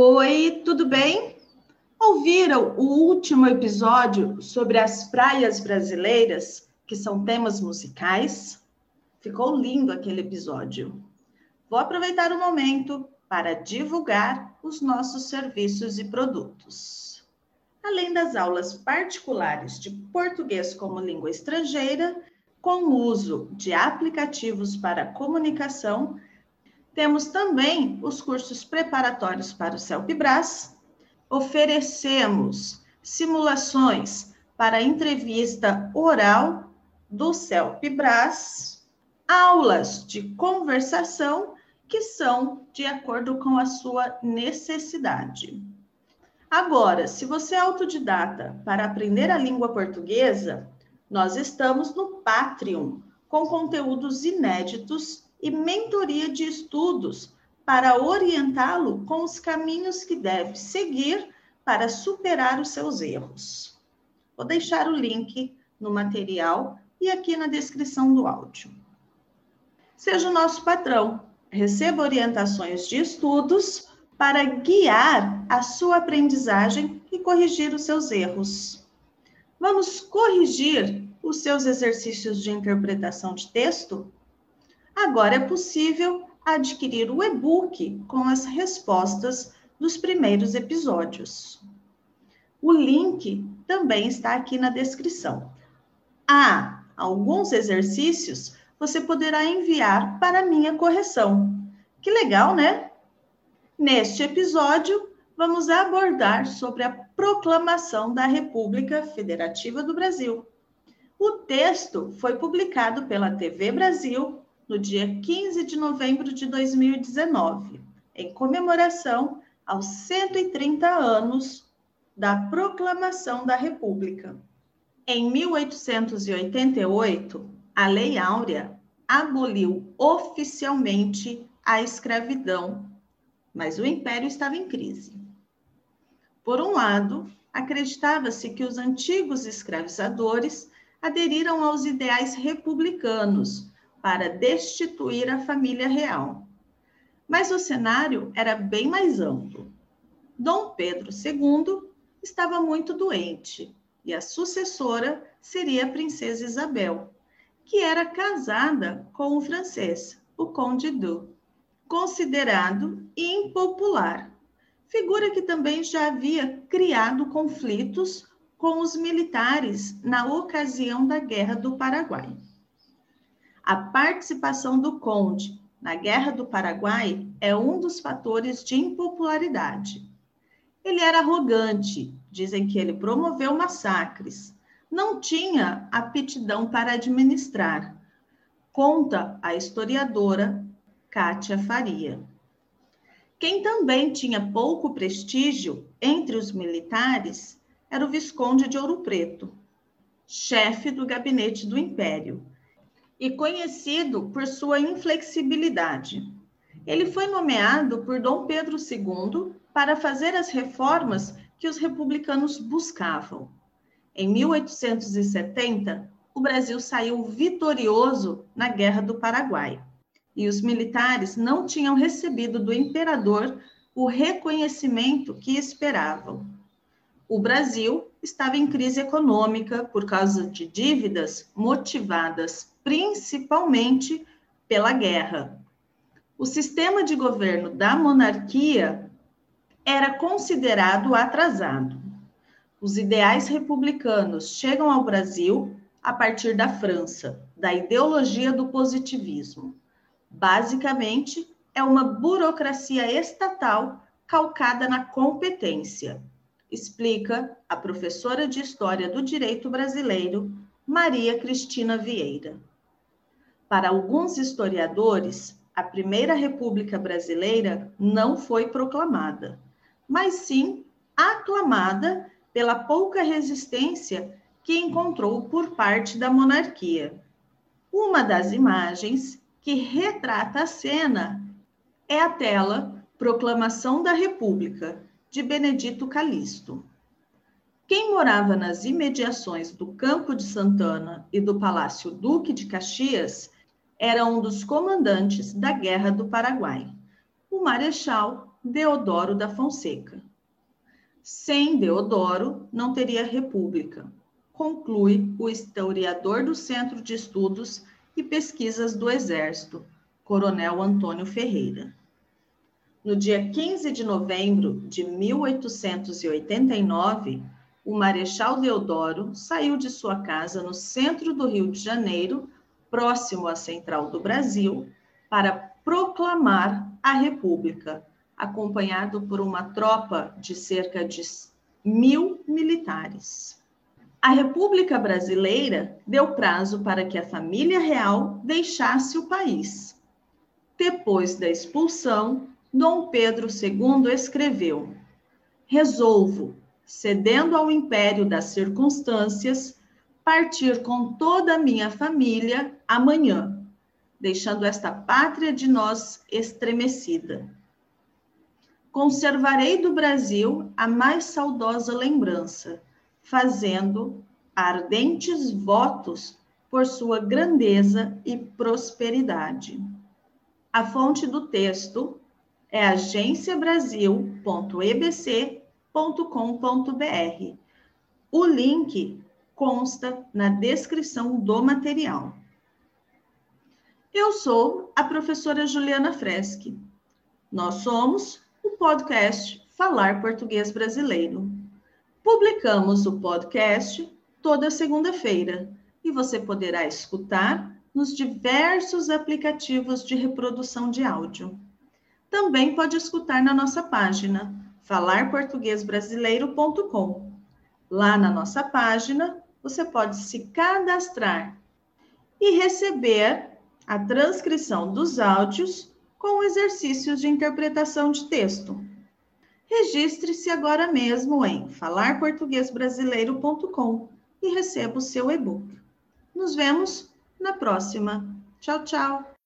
Oi, tudo bem? Ouviram o último episódio sobre as praias brasileiras, que são temas musicais? Ficou lindo aquele episódio. Vou aproveitar o momento para divulgar os nossos serviços e produtos. Além das aulas particulares de português como língua estrangeira, com o uso de aplicativos para comunicação, temos também os cursos preparatórios para o CELPBRAS, oferecemos simulações para entrevista oral do CELPBRAS, aulas de conversação que são de acordo com a sua necessidade. Agora, se você é autodidata para aprender a língua portuguesa, nós estamos no Patreon, com conteúdos inéditos e mentoria de estudos para orientá-lo com os caminhos que deve seguir para superar os seus erros. Vou deixar o link no material e aqui na descrição do áudio. Seja o nosso patrão, receba orientações de estudos para guiar a sua aprendizagem e corrigir os seus erros. Vamos corrigir os seus exercícios de interpretação de texto? Agora é possível adquirir o e-book com as respostas dos primeiros episódios. O link também está aqui na descrição. Há alguns exercícios você poderá enviar para minha correção. Que legal, né? Neste episódio, vamos abordar sobre a proclamação da República Federativa do Brasil. O texto foi publicado pela TV Brasil no dia 15 de novembro de 2019, em comemoração aos 130 anos da proclamação da República. Em 1888, a Lei Áurea aboliu oficialmente a escravidão, mas o império estava em crise. Por um lado, acreditava-se que os antigos escravizadores aderiram aos ideais republicanos para destituir a família real. Mas o cenário era bem mais amplo. Dom Pedro II estava muito doente e a sucessora seria a princesa Isabel, que era casada com o francês, o Conde Du, considerado impopular, figura que também já havia criado conflitos com os militares na ocasião da Guerra do Paraguai. A participação do conde na Guerra do Paraguai é um dos fatores de impopularidade. Ele era arrogante, dizem que ele promoveu massacres, não tinha aptidão para administrar. Conta a historiadora Kátia Faria. Quem também tinha pouco prestígio entre os militares era o Visconde de Ouro Preto, chefe do gabinete do Império, e conhecido por sua inflexibilidade. Ele foi nomeado por Dom Pedro II para fazer as reformas que os republicanos buscavam. Em 1870, o Brasil saiu vitorioso na Guerra do Paraguai e os militares não tinham recebido do imperador o reconhecimento que esperavam. O Brasil estava em crise econômica por causa de dívidas motivadas principalmente pela guerra. O sistema de governo da monarquia era considerado atrasado. Os ideais republicanos chegam ao Brasil a partir da França, da ideologia do positivismo. Basicamente, é uma burocracia estatal calcada na competência, explica a professora de História do Direito Brasileiro, Maria Cristina Vieira. Para alguns historiadores, a Primeira República Brasileira não foi proclamada, mas sim aclamada pela pouca resistência que encontrou por parte da monarquia. Uma das imagens que retrata a cena é a tela Proclamação da República, de Benedito Calixto. Quem morava nas imediações do Campo de Santana e do Palácio Duque de Caxias era um dos comandantes da Guerra do Paraguai, o Marechal Deodoro da Fonseca. Sem Deodoro, não teria república, conclui o historiador do Centro de Estudos e Pesquisas do Exército, Coronel Antônio Ferreira. No dia 15 de novembro de 1889, o Marechal Deodoro saiu de sua casa no centro do Rio de Janeiro, próximo à Central do Brasil, para proclamar a República, acompanhado por uma tropa de cerca de mil militares. A República Brasileira deu prazo para que a família real deixasse o país. Depois da expulsão, Dom Pedro II escreveu: Resolvo, cedendo ao império das circunstâncias, partir com toda a minha família amanhã, deixando esta pátria de nós estremecida. Conservarei do Brasil a mais saudosa lembrança, fazendo ardentes votos por sua grandeza e prosperidade. A fonte do texto é agenciabrasil.ebc.com.br. O link consta na descrição do material. Eu sou a professora Juliana Freschi. Nós somos o podcast Falar Português Brasileiro. Publicamos o podcast toda segunda-feira e você poderá escutar nos diversos aplicativos de reprodução de áudio. Também pode escutar na nossa página falarportuguesbrasileiro.com. Lá na nossa página, você pode se cadastrar e receber a transcrição dos áudios com exercícios de interpretação de texto. Registre-se agora mesmo em falarportuguesbrasileiro.com e receba o seu e-book. Nos vemos na próxima. Tchau, tchau!